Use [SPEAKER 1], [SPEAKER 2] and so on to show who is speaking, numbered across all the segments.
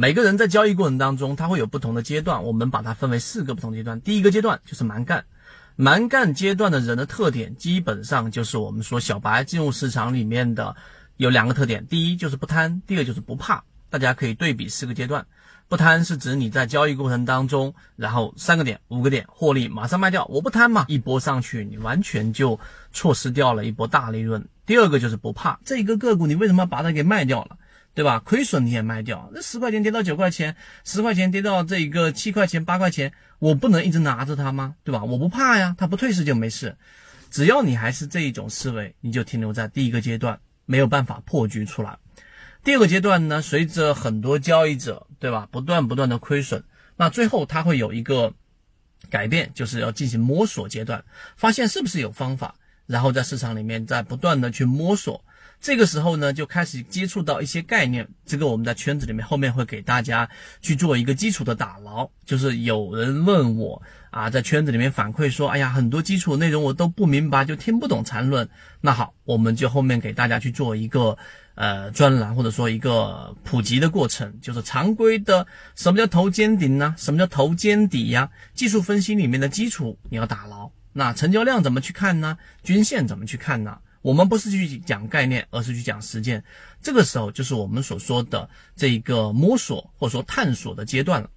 [SPEAKER 1] 每个人在交易过程当中，他会有不同的阶段，我们把它分为四个不同阶段。第一个阶段就是蛮干，蛮干阶段的人的特点，基本上就是我们说小白进入市场里面的有两个特点，第一就是不贪，第二就是不怕。大家可以对比四个阶段。不贪是指你在交易过程当中，然后三个点、五个点获利马上卖掉，我不贪嘛，一波上去你完全就错失掉了一波大利润。第二个就是不怕，这一个个股你为什么把它给卖掉了，对吧？亏损你也卖掉，那十块钱跌到九块钱，十块钱跌到这一个七块钱、八块钱，我不能一直拿着它吗？对吧？我不怕呀，它不退市就没事。只要你还是这一种思维，你就停留在第一个阶段，没有办法破局出来。第二个阶段呢，随着很多交易者，对吧，不断不断的亏损，那最后他会有一个改变，就是要进行摸索阶段，发现是不是有方法，然后在市场里面在不断的去摸索，这个时候呢，就开始接触到一些概念，这个我们在圈子里面后面会给大家去做一个基础的打牢，就是有人问我啊，在圈子里面反馈说，哎呀，很多基础内容我都不明白，就听不懂缠论，那好，我们就后面给大家去做一个。呃，专栏或者说一个普及的过程，就是常规的什么叫头肩顶呢？什么叫头肩底呀？技术分析里面的基础你要打牢。那成交量怎么去看呢？均线怎么去看呢？我们不是去讲概念，而是去讲实践。这个时候就是我们所说的这一个摸索或者说探索的阶段了。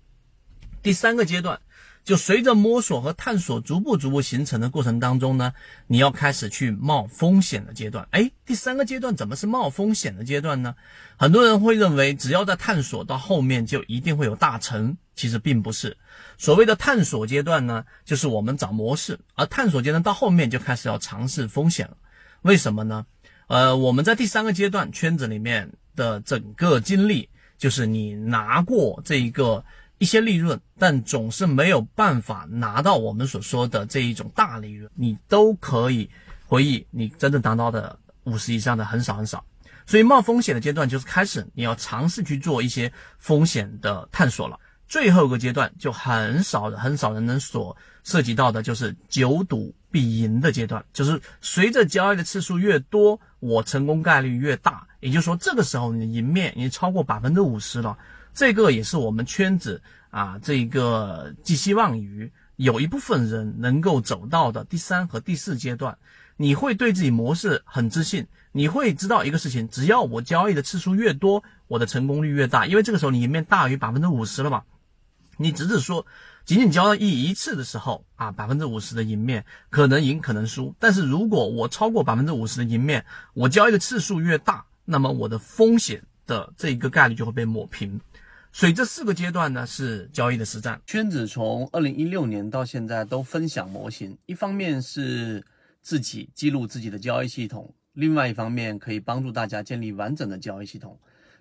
[SPEAKER 1] 第三个阶段。就随着摸索和探索逐步逐步形成的过程当中呢，你要开始去冒风险的阶段。哎，第三个阶段怎么是冒风险的阶段呢？很多人会认为只要在探索到后面就一定会有大成，其实并不是。所谓的探索阶段呢，就是我们找模式，而探索阶段到后面就开始要尝试风险了。为什么呢？呃，我们在第三个阶段圈子里面的整个经历，就是你拿过这一个。一些利润，但总是没有办法拿到我们所说的这一种大利润，你都可以回忆，你真正达到的五十以上的很少很少。所以冒风险的阶段就是开始，你要尝试去做一些风险的探索了。最后一个阶段就很少的很少人能所涉及到的，就是久赌必赢的阶段，就是随着交易的次数越多，我成功概率越大。也就是说，这个时候你的赢面已经超过百分之五十了。这个也是我们圈子啊，这个寄希望于有一部分人能够走到的第三和第四阶段。你会对自己模式很自信，你会知道一个事情：只要我交易的次数越多，我的成功率越大。因为这个时候你赢面大于百分之五十了嘛。你只是说仅仅交易一次的时候啊，百分之五十的赢面可能赢可能输。但是如果我超过百分之五十的赢面，我交易的次数越大，那么我的风险的这一个概率就会被抹平。所以这四个阶段呢是交易的实战
[SPEAKER 2] 圈子，从二零一六年到现在都分享模型，一方面是自己记录自己的交易系统，另外一方面可以帮助大家建立完整的交易系统。